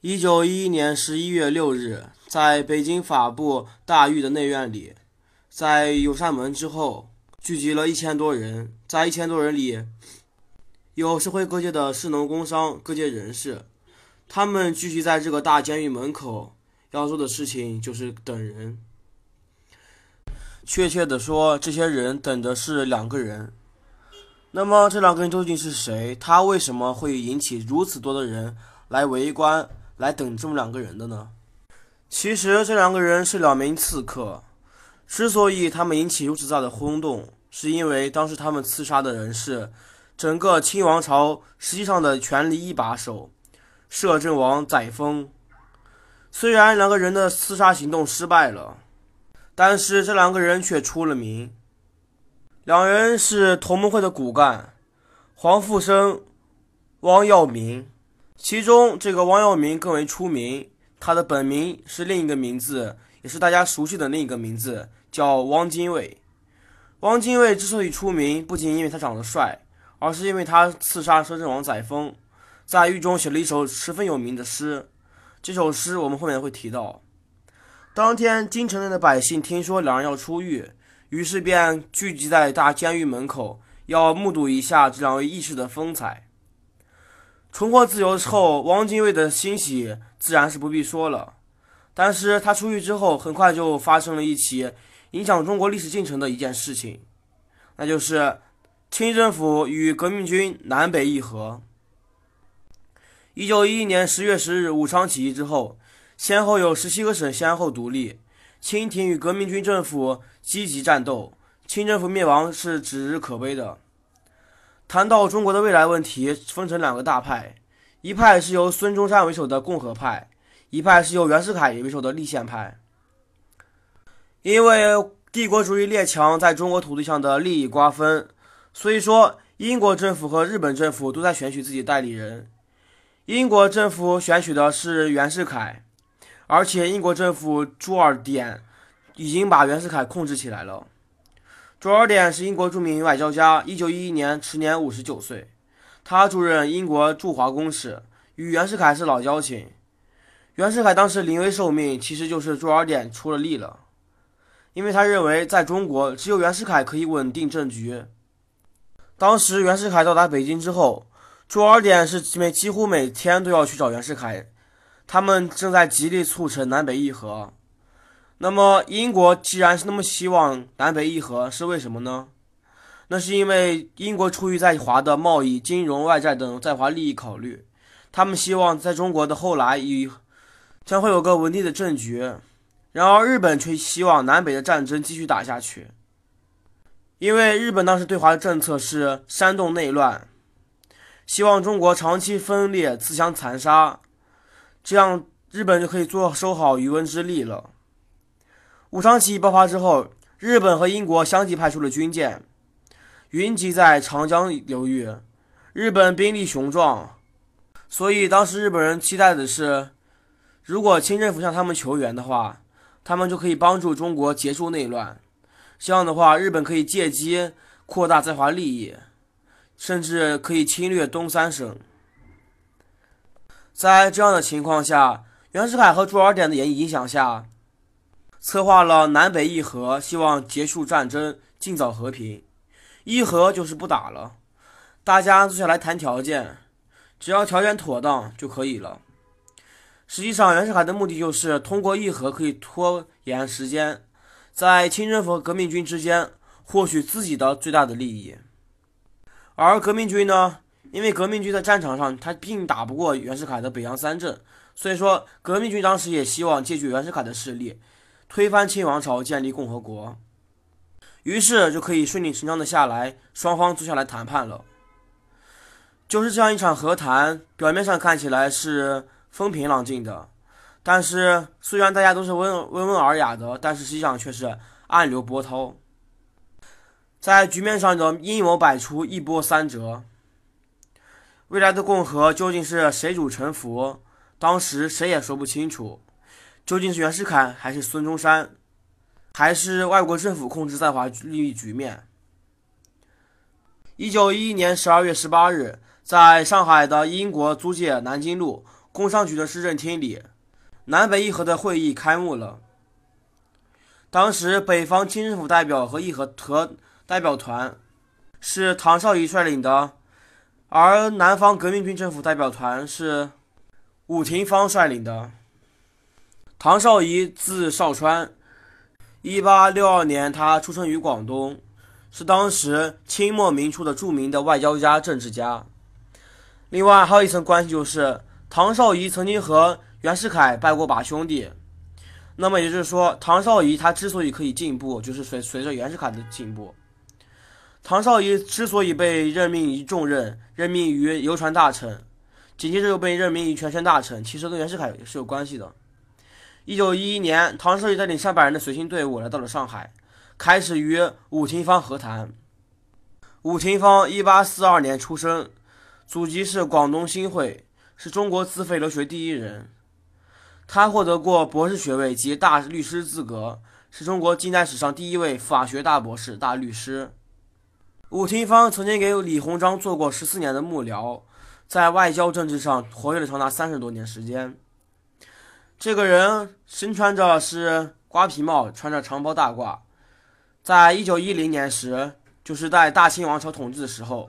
一九一一年十一月六日，在北京法部大狱的内院里，在有扇门之后，聚集了一千多人。在一千多人里，有社会各界的士农工商各界人士，他们聚集在这个大监狱门口，要做的事情就是等人。确切的说，这些人等的是两个人。那么这两个人究竟是谁？他为什么会引起如此多的人来围观、来等这么两个人的呢？其实这两个人是两名刺客。之所以他们引起如此大的轰动，是因为当时他们刺杀的人是整个清王朝实际上的权力一把手——摄政王载沣。虽然两个人的刺杀行动失败了，但是这两个人却出了名。两人是同盟会的骨干，黄复生、汪耀明。其中，这个汪耀明更为出名。他的本名是另一个名字，也是大家熟悉的另一个名字，叫汪精卫。汪精卫之所以出名，不仅因为他长得帅，而是因为他刺杀摄政王载沣，在狱中写了一首十分有名的诗。这首诗我们后面会提到。当天，京城内的百姓听说两人要出狱。于是便聚集在大监狱门口，要目睹一下这两位义士的风采。重获自由之后，汪精卫的欣喜自然是不必说了。但是他出狱之后，很快就发生了一起影响中国历史进程的一件事情，那就是清政府与革命军南北议和。一九一一年十月十日武昌起义之后，先后有十七个省先后独立。清廷与革命军政府积极战斗，清政府灭亡是指日可悲的。谈到中国的未来问题，分成两个大派，一派是由孙中山为首的共和派，一派是由袁世凯为首的立宪派。因为帝国主义列强在中国土地上的利益瓜分，所以说英国政府和日本政府都在选取自己代理人。英国政府选取的是袁世凯。而且英国政府朱尔典已经把袁世凯控制起来了。朱尔典是英国著名外交家，一九一一年时年五十九岁。他出任英国驻华公使，与袁世凯是老交情。袁世凯当时临危受命，其实就是朱尔典出了力了，因为他认为在中国只有袁世凯可以稳定政局。当时袁世凯到达北京之后，朱尔典是每几乎每天都要去找袁世凯。他们正在极力促成南北议和。那么，英国既然是那么希望南北议和，是为什么呢？那是因为英国出于在华的贸易、金融、外债等在华利益考虑，他们希望在中国的后来以将会有个稳定的政局。然而，日本却希望南北的战争继续打下去，因为日本当时对华的政策是煽动内乱，希望中国长期分裂、自相残杀。这样，日本就可以做收好渔翁之利了。武昌起义爆发之后，日本和英国相继派出了军舰，云集在长江流域。日本兵力雄壮，所以当时日本人期待的是，如果清政府向他们求援的话，他们就可以帮助中国结束内乱。这样的话，日本可以借机扩大在华利益，甚至可以侵略东三省。在这样的情况下，袁世凯和朱尔典的影影响下，策划了南北议和，希望结束战争，尽早和平。议和就是不打了，大家坐下来谈条件，只要条件妥当就可以了。实际上，袁世凯的目的就是通过议和可以拖延时间，在清政府和革命军之间获取自己的最大的利益。而革命军呢？因为革命军在战场上，他并打不过袁世凯的北洋三镇，所以说革命军当时也希望借助袁世凯的势力，推翻清王朝，建立共和国，于是就可以顺理成章的下来，双方坐下来谈判了。就是这样一场和谈，表面上看起来是风平浪静的，但是虽然大家都是温温文尔雅的，但是实际上却是暗流波涛，在局面上的阴谋百出，一波三折。未来的共和究竟是谁主沉浮？当时谁也说不清楚，究竟是袁世凯还是孙中山，还是外国政府控制在华利益局面？一九一一年十二月十八日，在上海的英国租界南京路工商局的市政厅里，南北议和的会议开幕了。当时，北方清政府代表和议和和代表团是唐绍仪率领的，而南方革命军政府代表团是伍廷芳率领的。唐绍仪字绍川，一八六二年，他出生于广东，是当时清末民初的著名的外交家、政治家。另外，还有一层关系就是，唐绍仪曾经和袁世凯拜过把兄弟。那么也就是说，唐绍仪他之所以可以进步，就是随随着袁世凯的进步。唐绍仪之所以被任命于重任，任命于邮传大臣，紧接着又被任命于全权大臣，其实跟袁世凯是有关系的。一九一一年，唐绍仪带领上百人的随行队伍来到了上海，开始与伍廷芳和谈。伍廷芳一八四二年出生，祖籍是广东新会，是中国自费留学第一人。他获得过博士学位及大律师资格，是中国近代史上第一位法学大博士、大律师。伍廷芳曾经给李鸿章做过十四年的幕僚，在外交政治上活跃了长达三十多年时间。这个人身穿着是瓜皮帽，穿着长袍大褂。在一九一零年时，就是在大清王朝统治的时候，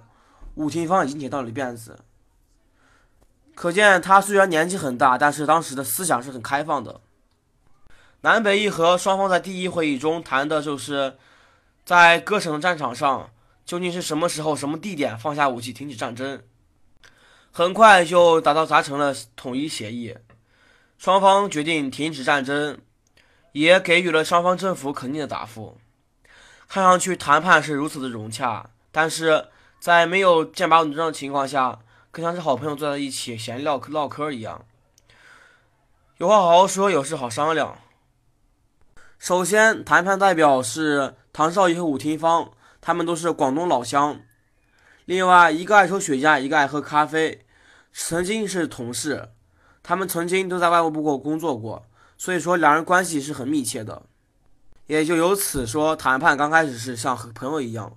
武廷芳已经剪到了辫子。可见他虽然年纪很大，但是当时的思想是很开放的。南北议和双方在第一会议中谈的就是，在各省战场上究竟是什么时候、什么地点放下武器、停止战争。很快就达到达成了统一协议，双方决定停止战争，也给予了双方政府肯定的答复。看上去谈判是如此的融洽，但是在没有剑拔弩张的情况下。更像是好朋友坐在一起闲聊唠嗑一样，有话好好说，有事好商量。首先，谈判代表是唐绍仪和伍廷芳，他们都是广东老乡。另外一个爱抽雪茄，一个爱喝咖啡，曾经是同事，他们曾经都在外务部工作过，所以说两人关系是很密切的，也就由此说谈判刚开始是像和朋友一样。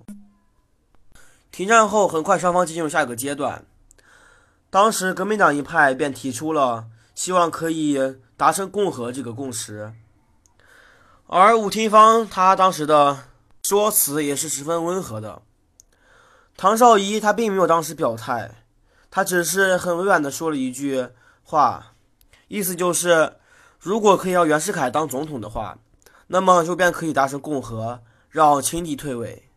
停战后，很快双方进入下一个阶段。当时革命党一派便提出了希望可以达成共和这个共识，而伍廷芳他当时的说辞也是十分温和的。唐绍仪他并没有当时表态，他只是很委婉的说了一句话，意思就是如果可以让袁世凯当总统的话，那么就便可以达成共和，让清帝退位。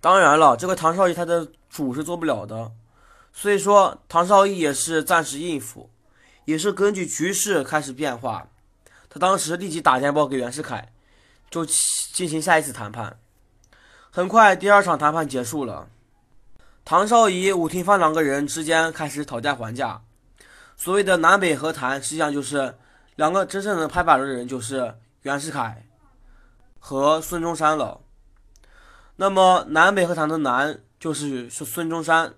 当然了，这个唐绍仪他的主是做不了的。所以说，唐绍仪也是暂时应付，也是根据局势开始变化。他当时立即打电报给袁世凯，就进行下一次谈判。很快，第二场谈判结束了，唐绍仪、伍廷芳两个人之间开始讨价还价。所谓的南北和谈，实际上就是两个真正的拍板的人就是袁世凯和孙中山了。那么，南北和谈的南就是是孙中山。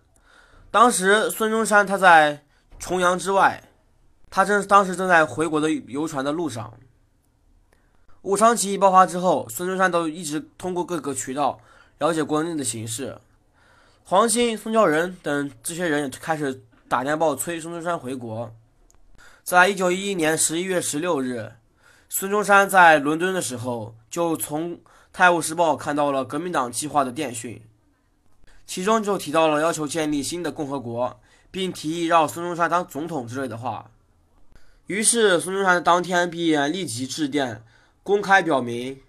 当时孙中山他在重阳之外，他正当时正在回国的游船的路上。武昌起义爆发之后，孙中山都一直通过各个渠道了解国内的形势。黄兴、宋教仁等这些人也开始打电报催孙中山回国。在一九一一年十一月十六日，孙中山在伦敦的时候，就从《泰晤士报》看到了革命党计划的电讯。其中就提到了要求建立新的共和国，并提议让孙中山当总统之类的话。于是孙中山当天便立即致电，公开表明：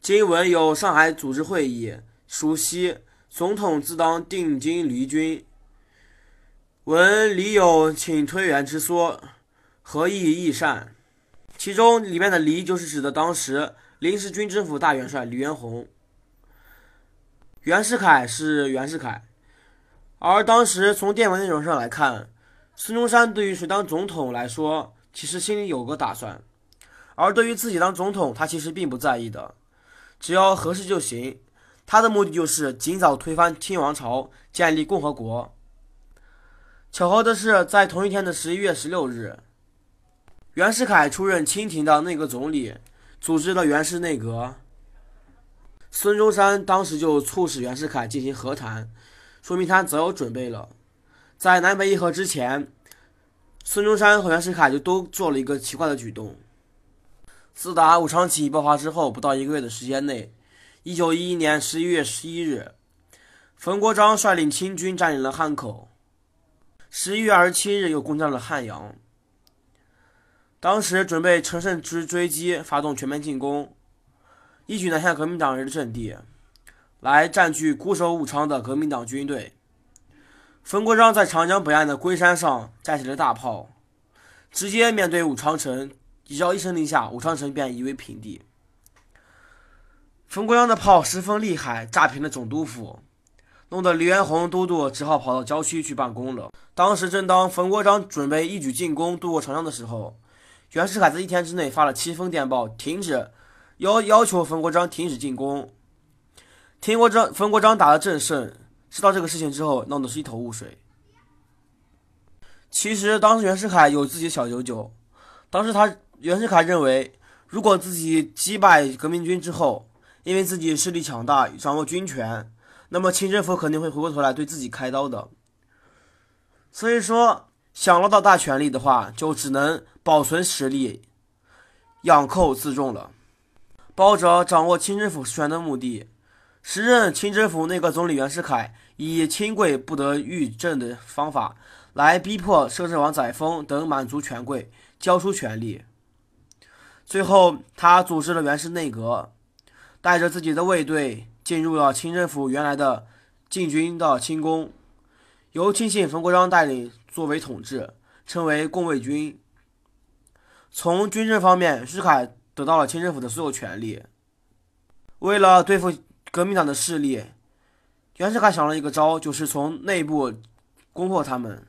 今闻有上海组织会议，熟悉总统自当定京离军。闻李有请推援之说，何意亦善？其中里面的“黎”就是指的当时临时军政府大元帅李元洪。袁世凯是袁世凯，而当时从电文内容上来看，孙中山对于谁当总统来说，其实心里有个打算，而对于自己当总统，他其实并不在意的，只要合适就行。他的目的就是尽早推翻清王朝，建立共和国。巧合的是，在同一天的十一月十六日，袁世凯出任清廷的内阁总理，组织了袁氏内阁。孙中山当时就促使袁世凯进行和谈，说明他早有准备了。在南北议和之前，孙中山和袁世凯就都做了一个奇怪的举动。自打武昌起义爆发之后，不到一个月的时间内，一九一一年十一月十一日，冯国璋率领清军占领了汉口。十一月二十七日，又攻占了汉阳。当时准备乘胜追追击，发动全面进攻，一举拿下革命党人的阵地，来占据固守武昌的革命党军队。冯国璋在长江北岸的龟山上架起了大炮，直接面对武昌城。只要一声令下，武昌城便夷为平地。冯国璋的炮十分厉害，炸平了总督府，弄得黎元洪都督只好跑到郊区去办公了。当时正当冯国璋准备一举进攻渡过长江的时候，袁世凯在一天之内发了七封电报，停止要要求冯国璋停止进攻。听国璋冯国璋打了正胜，知道这个事情之后，闹得是一头雾水。其实当时袁世凯有自己的小九九，当时他。袁世凯认为，如果自己击败革命军之后，因为自己势力强大，掌握军权，那么清政府肯定会回过头来对自己开刀的。所以说，想捞到大权力的话，就只能保存实力，养寇自重了。抱着掌握清政府实权的目的，时任清政府内阁总理袁世凯以清贵不得御政的方法，来逼迫摄政王载沣等满族权贵交出权力。最后，他组织了袁氏内阁，带着自己的卫队进入了清政府原来的禁军的清宫，由亲信冯国璋带领作为统治，称为共卫军。从军政方面，徐凯得到了清政府的所有权利。为了对付革命党的势力，袁世凯想了一个招，就是从内部攻破他们，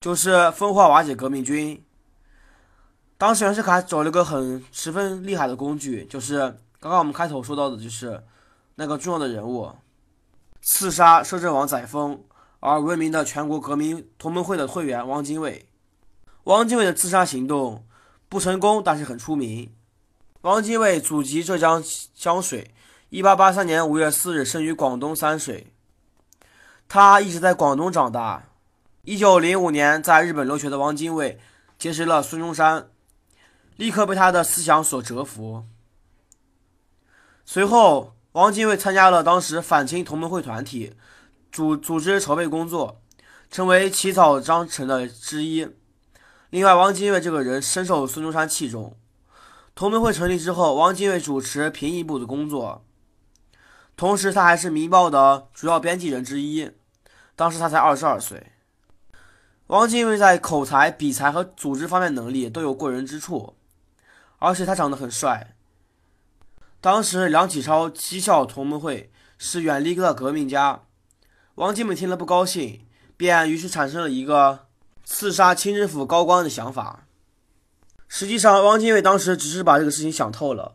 就是分化瓦解革命军。当时袁世凯找了个很十分厉害的工具，就是刚刚我们开头说到的，就是那个重要的人物，刺杀摄政王载沣而闻名的全国革命同盟会的会员汪精卫。汪精卫的自杀行动不成功，但是很出名。汪精卫祖籍浙江江水，1883年5月4日生于广东三水，他一直在广东长大。1905年在日本留学的汪精卫结识了孙中山。立刻被他的思想所折服。随后，汪精卫参加了当时反清同盟会团体组组织筹备工作，成为起草章程的之一。另外，汪精卫这个人深受孙中山器重。同盟会成立之后，汪精卫主持评议部的工作，同时他还是《民报》的主要编辑人之一。当时他才二十二岁。汪精卫在口才、笔才和组织方面能力都有过人之处。而且他长得很帅。当时梁启超讥笑同盟会是远离的革命家，王精卫听了不高兴，便于是产生了一个刺杀清政府高官的想法。实际上，汪精卫当时只是把这个事情想透了，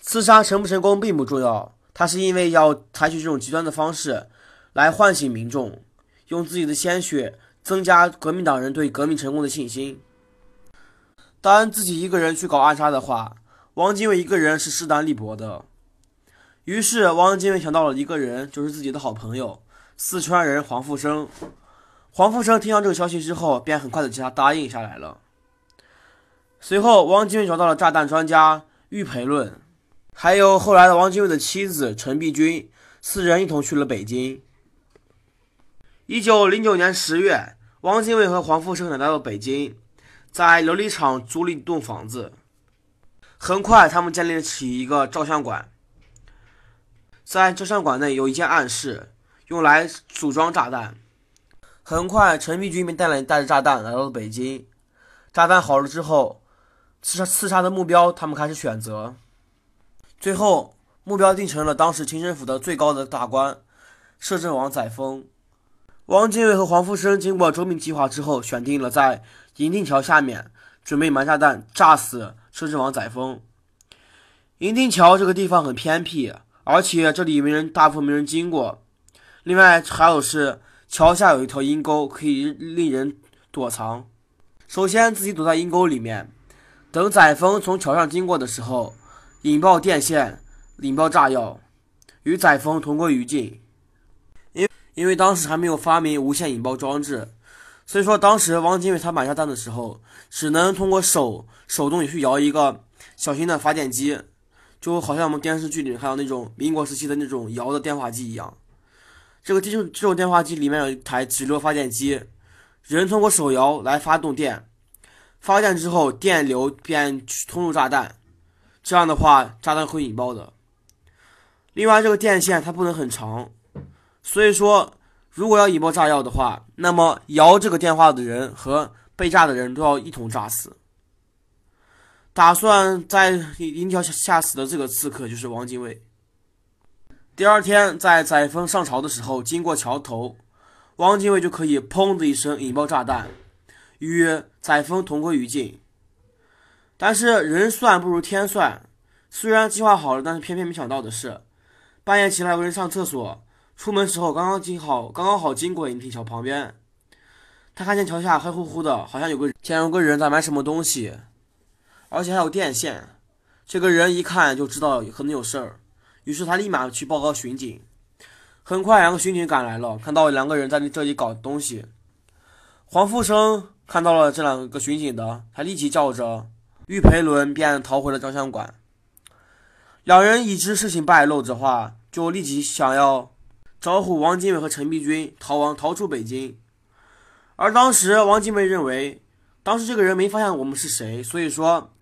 刺杀成不成功并不重要，他是因为要采取这种极端的方式来唤醒民众，用自己的鲜血增加革命党人对革命成功的信心。单自己一个人去搞暗杀的话，汪精卫一个人是势单力薄的。于是，汪精卫想到了一个人，就是自己的好朋友四川人黄复生。黄复生听到这个消息之后，便很快的向他答应下来了。随后，汪精卫找到了炸弹专家玉培论，还有后来的汪精卫的妻子陈璧君，四人一同去了北京。一九零九年十月，汪精卫和黄复生来到了北京。在琉璃厂租了一栋房子，很快他们建立起一个照相馆。在照相馆内有一间暗室，用来组装炸弹。很快，陈璧君便带了带着炸弹来到了北京。炸弹好了之后，刺杀刺杀的目标他们开始选择。最后，目标定成了当时清政府的最高的大官——摄政王载沣。汪精卫和黄复生经过周密计划之后，选定了在。银锭桥下面准备埋炸弹，炸死摄政王载沣。银锭桥这个地方很偏僻，而且这里没人，大部分没人经过。另外还有是桥下有一条阴沟，可以令人躲藏。首先自己躲在阴沟里面，等载沣从桥上经过的时候，引爆电线，引爆炸药，与载沣同归于尽。因因为当时还没有发明无线引爆装置。所以说当时汪精卫他买下蛋的时候，只能通过手手动去摇一个小型的发电机，就好像我们电视剧里看到那种民国时期的那种摇的电话机一样。这个这种这种电话机里面有一台直流发电机，人通过手摇来发动电，发电之后电流便通入炸弹，这样的话炸弹会引爆的。另外，这个电线它不能很长，所以说如果要引爆炸药的话，那么摇这个电话的人和被炸的人都要一同炸死。打算在银条下死的这个刺客就是汪精卫。第二天，在载沣上朝的时候，经过桥头，汪精卫就可以砰的一声引爆炸弹，与载沣同归于尽。但是人算不如天算，虽然计划好了，但是偏偏没想到的是，半夜起来有人上厕所，出门时候刚刚经好刚刚好经过银亭桥旁边，他看见桥下黑乎乎的，好像有个见有个人在买什么东西，而且还有电线。这个人一看就知道可能有事儿。于是他立马去报告巡警。很快，两个巡警赶来了，看到两个人在这里搞东西。黄复生看到了这两个巡警的，他立即叫着玉培伦，便逃回了照相馆。两人已知事情败露的话，就立即想要招呼王金伟和陈璧君逃亡，逃出北京。而当时王精卫认为，当时这个人没发现我们是谁，所以说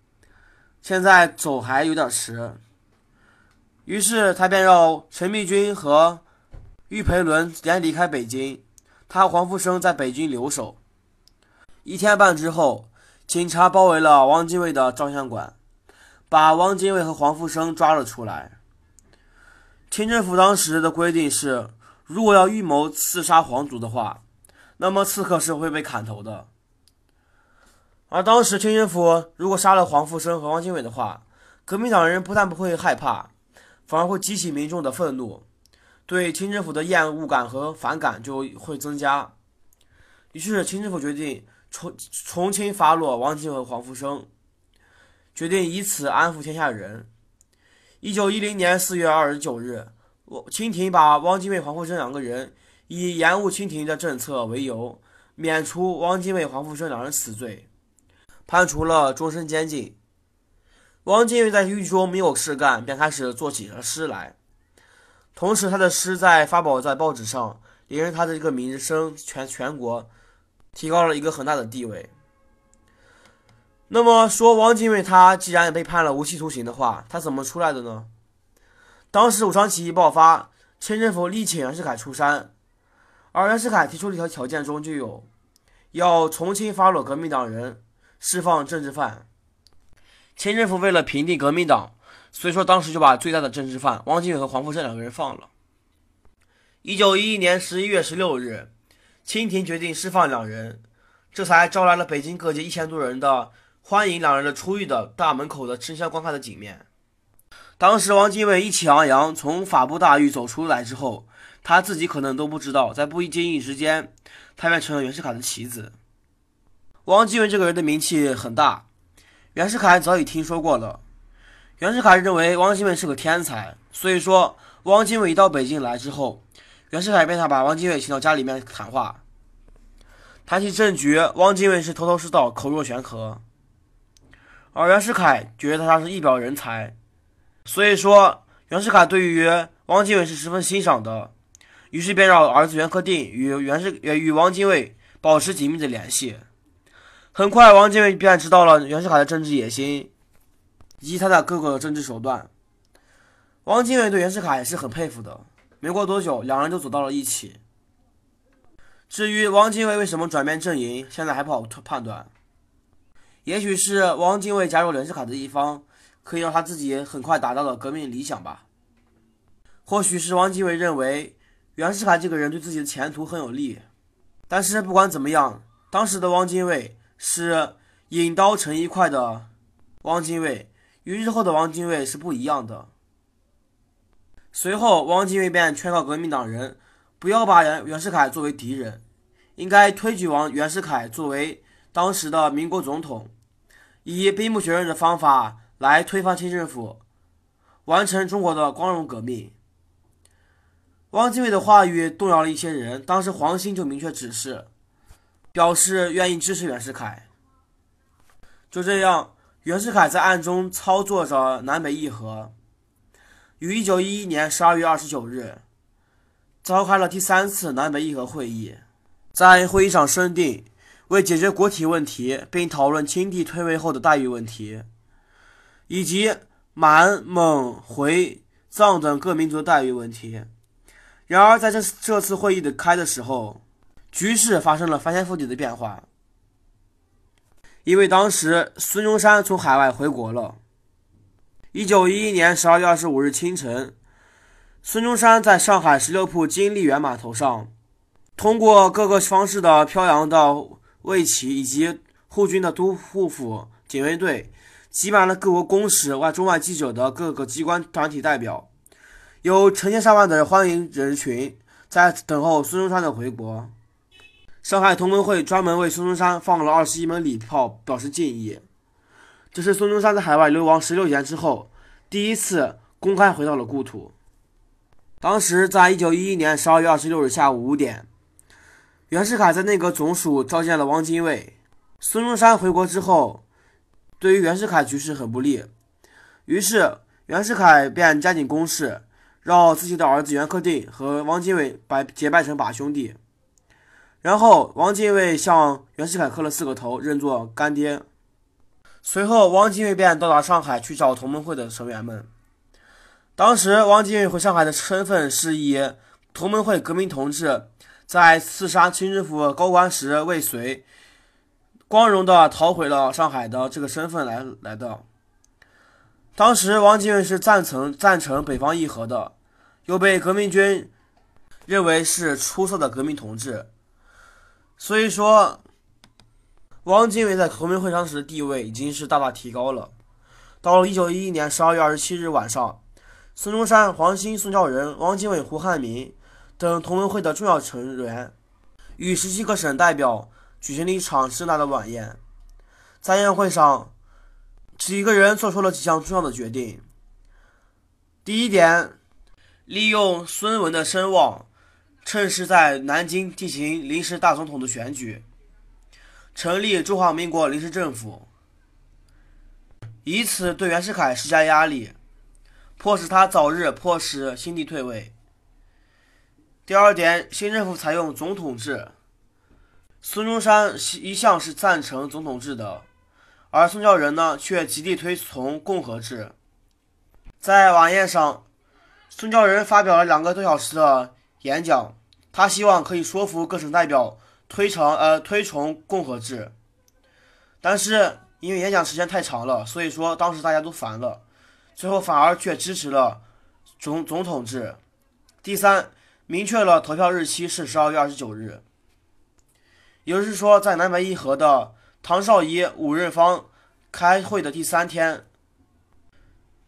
现在走还有点迟。于是他便让陈璧君和玉培伦先离开北京，他和黄复生在北京留守。一天半之后，警察包围了汪精卫的照相馆，把汪精卫和黄复生抓了出来。清政府当时的规定是，如果要预谋刺杀皇族的话，那么刺客是会被砍头的。而当时清政府如果杀了黄复生和汪精卫的话，革命党人不但不会害怕。反而会激起民众的愤怒，对清政府的厌恶感和反感就会增加。于是清政府决定重重新发落汪精卫和黄福生，决定以此安抚天下人。一九一零年四月二十九日，清廷把汪精卫、黄福生两个人以延误清廷的政策为由，免除汪精卫、黄福生两人死罪，判处了终身监禁。汪精卫在狱中没有事干，便开始做起了诗来。同时，他的诗在发表在报纸上，也让他的这个名声全全国提高了一个很大的地位。那么说，汪精卫他既然被判了无期徒刑的话，他怎么出来的呢？当时武昌起义爆发，清政府力请袁世凯出山，而袁世凯提出的一条条件中就有要重新发落革命党人，释放政治犯。清政府为了平定革命党，所以说当时就把最大的政治犯汪精卫和黄复生两个人放了。一九一一年十一月十六日，清廷决定释放两人，这才招来了北京各界一千多人的欢迎两人的出狱的大门口的争相观看的景面。当时汪精卫意气昂扬从法部大狱走出来之后，他自己可能都不知道，在不经意之间，他便成了袁世凯的棋子。汪精卫这个人的名气很大。袁世凯早已听说过了。袁世凯认为汪精卫是个天才，所以说汪精卫一到北京来之后，袁世凯便想把汪精卫请到家里面谈话。谈起政局，汪精卫是头头是道，口若悬河。而袁世凯觉得他是一表人才，所以说袁世凯对于汪精卫是十分欣赏的，于是便让儿子袁克定与袁世与汪精卫保持紧密的联系。很快，汪精卫便知道了袁世凯的政治野心以及他的各个政治手段。汪精卫对袁世凯也是很佩服的。没过多久，两人就走到了一起。至于汪精卫为什么转变阵营，现在还不好判断。也许是汪精卫加入袁世凯的一方，可以让他自己很快达到了革命理想吧。或许是汪精卫认为袁世凯这个人对自己的前途很有利。但是不管怎么样，当时的汪精卫。是引刀成一块的汪精卫，与日后的汪精卫是不一样的。随后，汪精卫便劝告革命党人不要把袁袁世凯作为敌人，应该推举王袁世凯作为当时的民国总统，以兵不血刃的方法来推翻清政府，完成中国的光荣革命。汪精卫的话语动摇了一些人，当时黄兴就明确指示。表示愿意支持袁世凯。就这样，袁世凯在暗中操作着南北议和，于1911年12月29日召开了第三次南北议和会议。在会议上申定，为解决国体问题，并讨论清帝退位后的待遇问题，以及满、蒙、回、藏等各民族的待遇问题。然而，在这这次会议的开的时候，局势发生了翻天覆地的变化。因为当时孙中山从海外回国了。一九一一年十二月二十五日清晨，孙中山在上海十六铺金利园码头上，通过各个方式的飘扬的卫旗以及护军的都护府警卫队，挤满了各国公使、外中外记者的各个机关团体代表。有成千上万的欢迎人群在等候孙中山的回国。上海同盟会专门为孙中山放了二十一门礼炮，表示敬意。这是孙中山在海外流亡十六年之后，第一次公开回到了故土。当时，在一九一一年十二月二十六日下午五点，袁世凯在内阁总署召见了汪精卫。孙中山回国之后，对于袁世凯局势很不利，于是袁世凯便加紧攻势。让自己的儿子袁克定和汪精卫拜结拜成把兄弟，然后汪精卫向袁世凯磕了四个头，认作干爹。随后，汪精卫便到达上海去找同盟会的成员们。当时，汪精卫回上海的身份是以同盟会革命同志在刺杀清政府高官时未遂，光荣的逃回了上海的这个身份来来的。当时，汪精卫是赞成赞成北方议和的，又被革命军认为是出色的革命同志，所以说，汪精卫在同盟会上时的地位已经是大大提高了。到了1911年12月27日晚上，孙中山、黄兴、宋教仁、汪精卫、胡汉民等同盟会的重要成员与十七个省代表举行了一场盛大的晚宴，在宴会上。几个人做出了几项重要的决定。第一点，利用孙文的声望，趁势在南京进行临时大总统的选举，成立中华民国临时政府，以此对袁世凯施加压力，迫使他早日迫使新帝退位。第二点，新政府采用总统制，孙中山一向是赞成总统制的。而宋教仁呢，却极力推崇共和制。在晚宴上，宋教仁发表了两个多小时的演讲，他希望可以说服各省代表推崇呃推崇共和制。但是因为演讲时间太长了，所以说当时大家都烦了，最后反而却支持了总总统制。第三，明确了投票日期是十二月二十九日，也就是说，在南北议和的。唐绍仪、武润芳开会的第三天，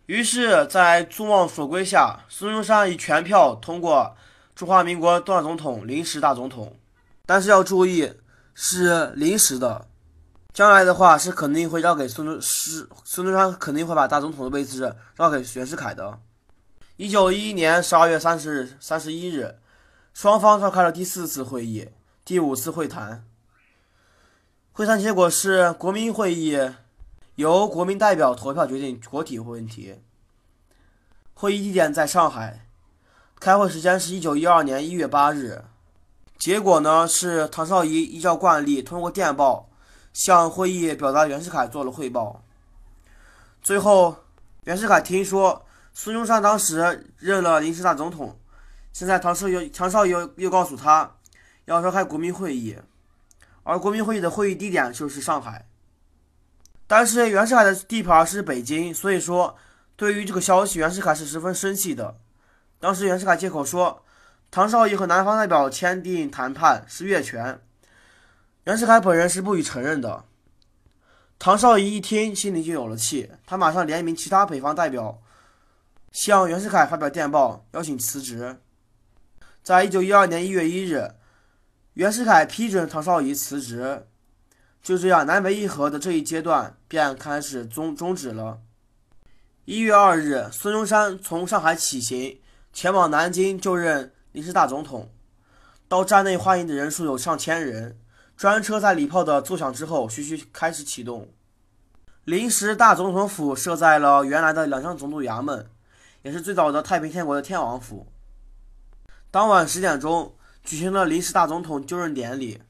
于是，在众望所归下，孙中山以全票通过中华民国多少总统临时大总统。但是要注意，是临时的，将来的话是肯定会让给孙中是孙中山肯定会把大总统的位置让给袁世凯的。一九一一年十二月三十日、三十一日，双方召开了第四次会议，第五次会谈。会谈结果是，国民会议由国民代表投票决定国体问题。会议地点在上海，开会时间是一九一二年一月八日。结果呢是唐绍仪依照惯例通过电报向会议表达袁世凯做了汇报。最后，袁世凯听说孙中山当时任了临时大总统，现在唐绍又唐绍仪又又告诉他要召开国民会议。而国民会议的会议地点就是上海，但是袁世凯的地盘是北京，所以说对于这个消息，袁世凯是十分生气的。当时袁世凯借口说，唐绍仪和南方代表签订谈判是越权，袁世凯本人是不予承认的。唐绍仪一听，心里就有了气，他马上联名其他北方代表，向袁世凯发表电报，邀请辞职。在一九一二年一月一日。袁世凯批准唐绍仪辞职，就这样，南北议和的这一阶段便开始终终止了。一月二日，孙中山从上海起行，前往南京就任临时大总统。到站内欢迎的人数有上千人，专车在礼炮的奏响之后，徐徐开始启动。临时大总统府设在了原来的两江总督衙门，也是最早的太平天国的天王府。当晚十点钟举行了临时大总统就任典礼。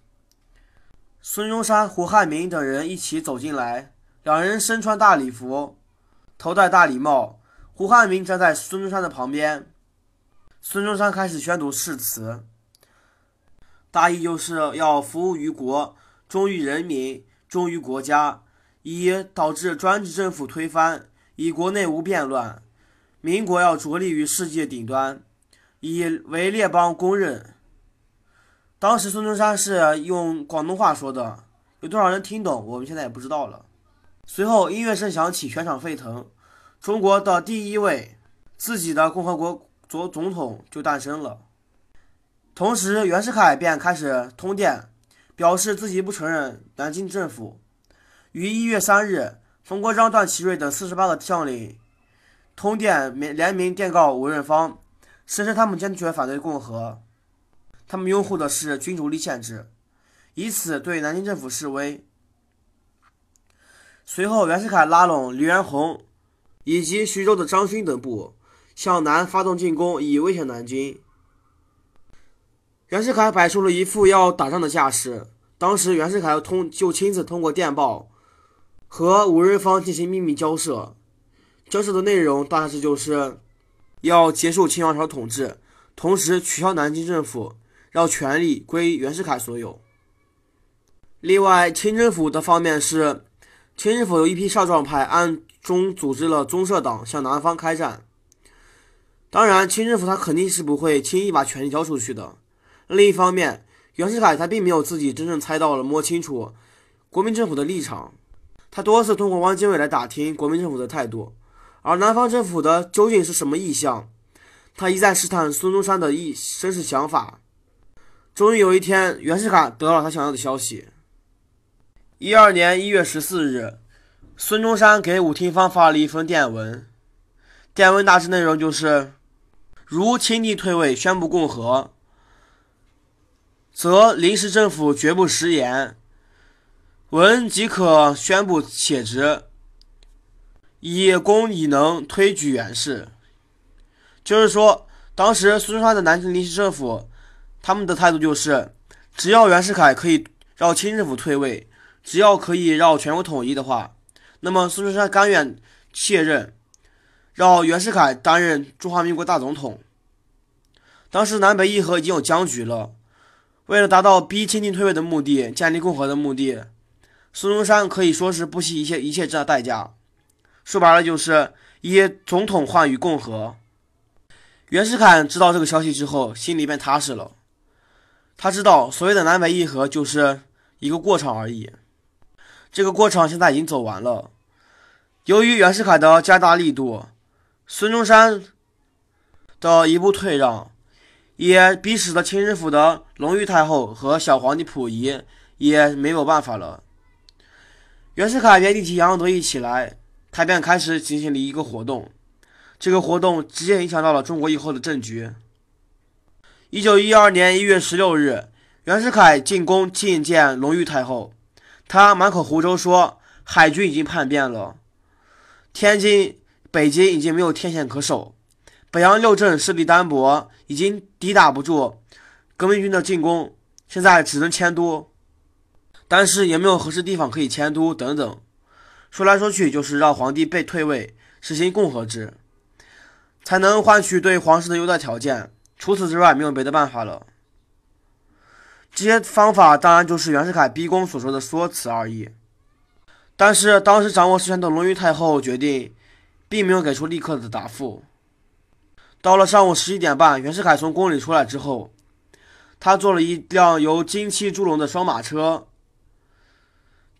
孙中山、胡汉民等人一起走进来，两人身穿大礼服，头戴大礼帽。胡汉民站在孙中山的旁边。孙中山开始宣读誓词，大意就是要服务于国，忠于人民，忠于国家，以导致专制政府推翻，以国内无变乱，民国要着力于世界顶端，以为列邦公认。当时孙中山是用广东话说的，有多少人听懂，我们现在也不知道了。随后音乐声响起，全场沸腾，中国的第一位自己的共和国。左总统就诞生了。同时，袁世凯便开始通电，表示自己不承认南京政府。于一月三日，冯国璋、段祺瑞等四十八个将领通电，联名电告吴润芳，声称他们坚决反对共和，他们拥护的是君主立宪制，以此对南京政府示威。随后，袁世凯拉拢黎元洪以及徐州的张勋等部。向南发动进攻，以威胁南京。袁世凯摆出了一副要打仗的架势。当时，袁世凯通就亲自通过电报和吴瑞芳进行秘密交涉。交涉的内容大致就是要结束清王朝统治，同时取消南京政府，让权力归袁世凯所有。另外，清政府的方面是，清政府有一批少壮派暗中组织了宗社党，向南方开战。当然，清政府他肯定是不会轻易把权力交出去的。另一方面，袁世凯他并没有自己真正猜到了摸清楚国民政府的立场，他多次通过汪精卫来打听国民政府的态度，而南方政府的究竟是什么意向，他一再试探孙中山的意真实想法。终于有一天，袁世凯得到了他想要的消息。一二年一月十四日，孙中山给伍廷芳发了一封电文，电文大致内容就是。如清帝退位宣布共和，则临时政府绝不食言，文即可宣布且职，以功以能推举元氏。就是说，当时孙中山的南京临时政府，他们的态度就是，只要袁世凯可以让清政府退位，只要可以让全国统一的话，那么孙中山甘愿卸任。让袁世凯担任中华民国大总统。当时南北议和已经有僵局了，为了达到逼清帝退位的目的、建立共和的目的，孙中山可以说是不惜一切一切这代价。说白了就是以总统换与共和。袁世凯知道这个消息之后，心里便踏实了。他知道所谓的南北议和就是一个过场而已，这个过场现在已经走完了。由于袁世凯的加大力度。孙中山的一步退让，也逼使得清政府的隆裕太后和小皇帝溥仪也没有办法了。袁世凯原地起杨得意起来，他便开始进行了一个活动，这个活动直接影响到了中国以后的政局。一九一二年一月十六日，袁世凯进宫觐见隆裕太后，他满口胡诌说海军已经叛变了，天津。北京已经没有天险可守，北洋六镇势力单薄，已经抵挡不住革命军的进攻，现在只能迁都，但是也没有合适地方可以迁都等等。说来说去就是让皇帝被退位，实行共和制，才能换取对皇室的优待条件。除此之外，没有别的办法了。这些方法当然就是袁世凯逼宫所说的说辞而已。但是当时掌握实权的隆裕太后决定。并没有给出立刻的答复。到了上午十一点半，袁世凯从宫里出来之后，他坐了一辆由金漆朱龙的双马车，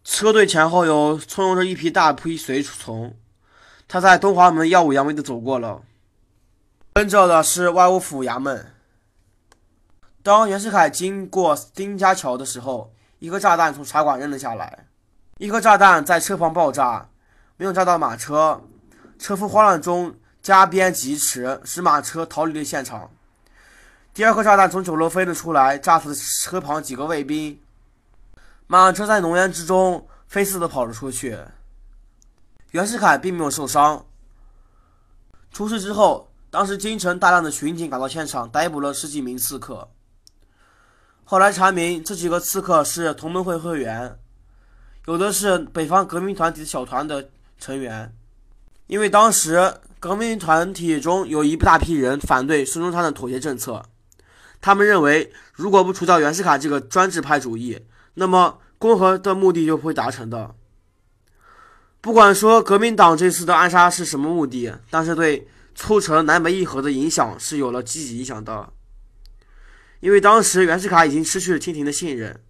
车队前后有簇拥着一批大批随从。他在东华门耀武扬威地走过了，跟着的是外务府衙门。当袁世凯经过丁家桥的时候，一颗炸弹从茶馆扔了下来，一颗炸弹在车旁爆炸，没有炸到马车。车夫慌乱中加鞭疾驰，使马车逃离了现场。第二颗炸弹从九楼飞了出来，炸死了车旁几个卫兵。马车在浓烟之中飞似的跑了出去。袁世凯并没有受伤。出事之后，当时京城大量的巡警赶到现场，逮捕了十几名刺客。后来查明，这几个刺客是同盟会会员，有的是北方革命团体小团的成员。因为当时革命团体中有一大批人反对孙中山的妥协政策，他们认为，如果不除掉袁世凯这个专制派主义，那么共和的目的就不会达成的。不管说革命党这次的暗杀是什么目的，但是对促成南北议和的影响是有了积极影响的。因为当时袁世凯已经失去了清廷的信任，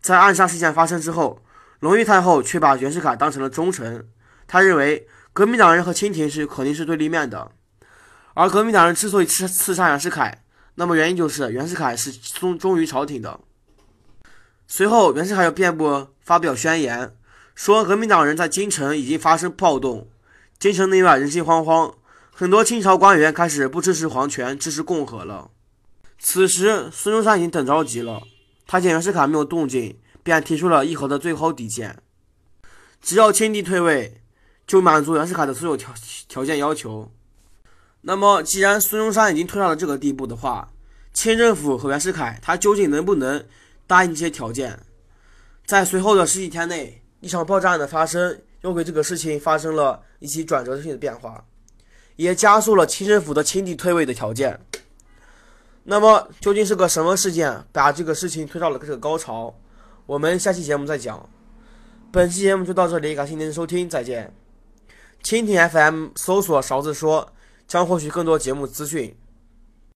在暗杀事件发生之后，隆裕太后却把袁世凯当成了忠臣。他认为革命党人和清廷是肯定是对立面的，而革命党人之所以刺刺杀袁世凯，那么原因就是袁世凯是忠忠于朝廷的。随后，袁世凯又遍布发表宣言，说革命党人在京城已经发生暴动，京城内外人心惶惶，很多清朝官员开始不支持皇权，支持共和了。此时，孙中山已经等着急了。他见袁世凯没有动静，便提出了议和的最后底线：只要清帝退位，就满足袁世凯的所有条条件要求。那么，既然孙中山已经退到了这个地步的话，清政府和袁世凯他究竟能不能答应这些条件？在随后的十几天内，一场爆炸案的发生，又给这个事情发生了一起转折性的变化，也加速了清政府的清帝退位的条件。那么究竟是个什么事件把这个事情推到了这个高潮？我们下期节目再讲。本期节目就到这里，感谢您的收听，再见。蜻蜓 FM 搜索勺子说，将获取更多节目资讯。